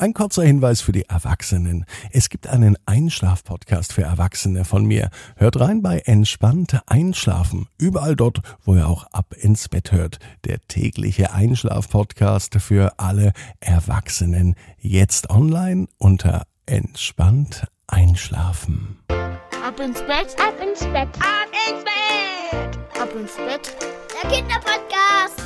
Ein kurzer Hinweis für die Erwachsenen. Es gibt einen Einschlaf-Podcast für Erwachsene von mir. Hört rein bei Entspannte Einschlafen. Überall dort, wo ihr auch ab ins Bett hört. Der tägliche Einschlaf-Podcast für alle Erwachsenen. Jetzt online unter Entspannt Einschlafen. Ab ins Bett, ab ins Bett, ab ins Bett, ab ins Bett. Der Kinderpodcast.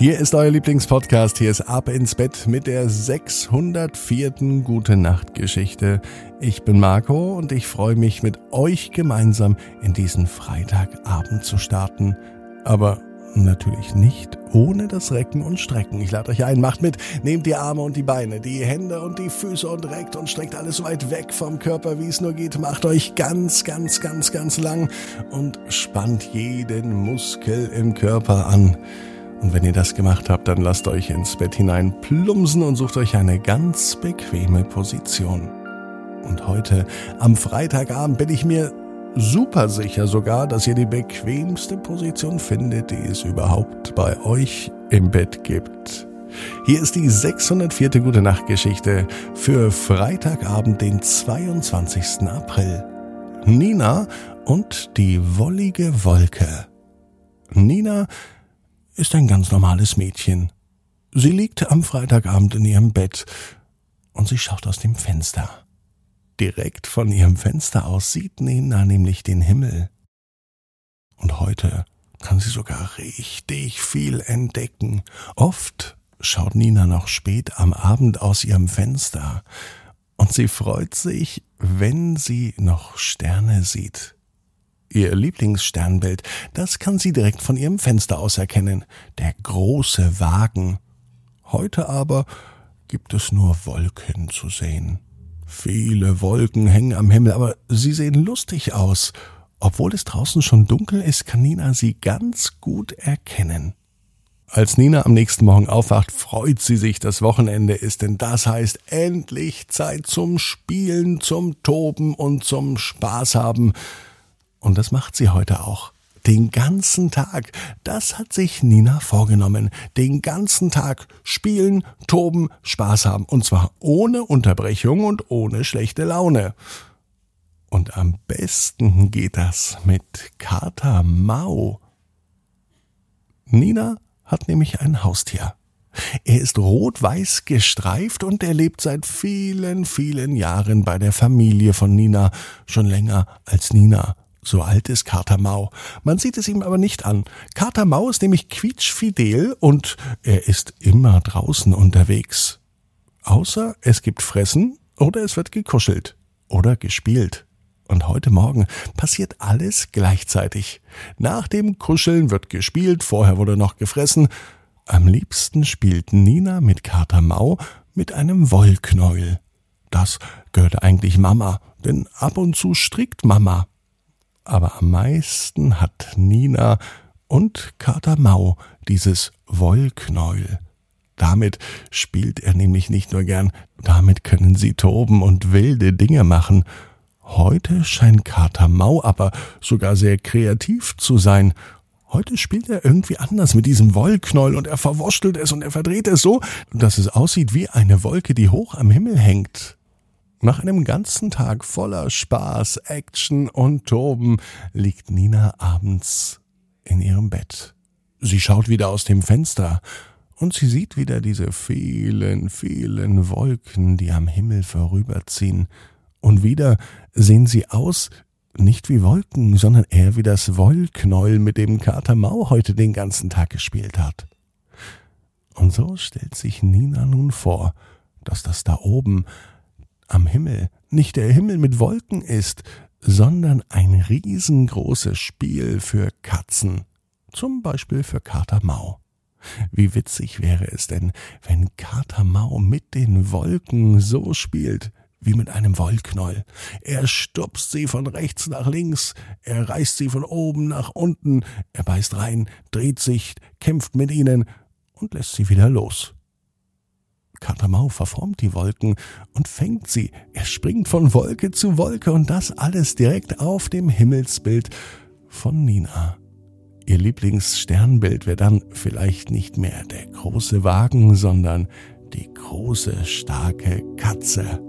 Hier ist euer Lieblingspodcast. Hier ist Ab ins Bett mit der 604. Gute Nacht Geschichte. Ich bin Marco und ich freue mich mit euch gemeinsam in diesen Freitagabend zu starten. Aber natürlich nicht ohne das Recken und Strecken. Ich lade euch ein, macht mit, nehmt die Arme und die Beine, die Hände und die Füße und reckt und streckt alles so weit weg vom Körper, wie es nur geht. Macht euch ganz, ganz, ganz, ganz lang und spannt jeden Muskel im Körper an. Und wenn ihr das gemacht habt, dann lasst euch ins Bett hinein plumsen und sucht euch eine ganz bequeme Position. Und heute, am Freitagabend, bin ich mir super sicher sogar, dass ihr die bequemste Position findet, die es überhaupt bei euch im Bett gibt. Hier ist die 604. Gute Nacht Geschichte für Freitagabend, den 22. April. Nina und die wollige Wolke. Nina ist ein ganz normales Mädchen. Sie liegt am Freitagabend in ihrem Bett und sie schaut aus dem Fenster. Direkt von ihrem Fenster aus sieht Nina nämlich den Himmel. Und heute kann sie sogar richtig viel entdecken. Oft schaut Nina noch spät am Abend aus ihrem Fenster und sie freut sich, wenn sie noch Sterne sieht. Ihr Lieblingssternbild, das kann sie direkt von ihrem Fenster aus erkennen. Der große Wagen. Heute aber gibt es nur Wolken zu sehen. Viele Wolken hängen am Himmel, aber sie sehen lustig aus. Obwohl es draußen schon dunkel ist, kann Nina sie ganz gut erkennen. Als Nina am nächsten Morgen aufwacht, freut sie sich, dass Wochenende ist, denn das heißt endlich Zeit zum Spielen, zum Toben und zum Spaß haben. Und das macht sie heute auch. Den ganzen Tag. Das hat sich Nina vorgenommen. Den ganzen Tag spielen, toben, Spaß haben. Und zwar ohne Unterbrechung und ohne schlechte Laune. Und am besten geht das mit Kater Mau. Nina hat nämlich ein Haustier. Er ist rot-weiß gestreift und er lebt seit vielen, vielen Jahren bei der Familie von Nina, schon länger als Nina so alt ist Kater Mau. Man sieht es ihm aber nicht an. Kater Mau ist nämlich quietschfidel und er ist immer draußen unterwegs. Außer es gibt Fressen oder es wird gekuschelt oder gespielt. Und heute Morgen passiert alles gleichzeitig. Nach dem Kuscheln wird gespielt, vorher wurde noch gefressen. Am liebsten spielt Nina mit Kater Mau mit einem Wollknäuel. Das gehört eigentlich Mama, denn ab und zu strickt Mama aber am meisten hat Nina und Kater Mau dieses Wollknäuel. Damit spielt er nämlich nicht nur gern, damit können sie toben und wilde Dinge machen. Heute scheint Kater Mau aber sogar sehr kreativ zu sein. Heute spielt er irgendwie anders mit diesem Wollknäuel und er verwurschtelt es und er verdreht es so, dass es aussieht wie eine Wolke, die hoch am Himmel hängt. Nach einem ganzen Tag voller Spaß, Action und Toben liegt Nina abends in ihrem Bett. Sie schaut wieder aus dem Fenster und sie sieht wieder diese vielen, vielen Wolken, die am Himmel vorüberziehen. Und wieder sehen sie aus, nicht wie Wolken, sondern eher wie das Wollknäuel, mit dem Kater Mau heute den ganzen Tag gespielt hat. Und so stellt sich Nina nun vor, dass das da oben am Himmel nicht der Himmel mit Wolken ist, sondern ein riesengroßes Spiel für Katzen, zum Beispiel für Kater Mau. Wie witzig wäre es denn, wenn Kater Mau mit den Wolken so spielt, wie mit einem Wollknäuel. Er stupst sie von rechts nach links, er reißt sie von oben nach unten, er beißt rein, dreht sich, kämpft mit ihnen und lässt sie wieder los. Katamau verformt die Wolken und fängt sie. Er springt von Wolke zu Wolke und das alles direkt auf dem Himmelsbild von Nina. Ihr Lieblingssternbild wäre dann vielleicht nicht mehr der große Wagen, sondern die große, starke Katze.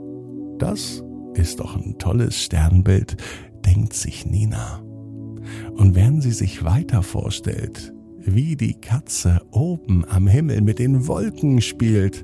Das ist doch ein tolles Sternbild, denkt sich Nina. Und während sie sich weiter vorstellt, wie die Katze oben am Himmel mit den Wolken spielt,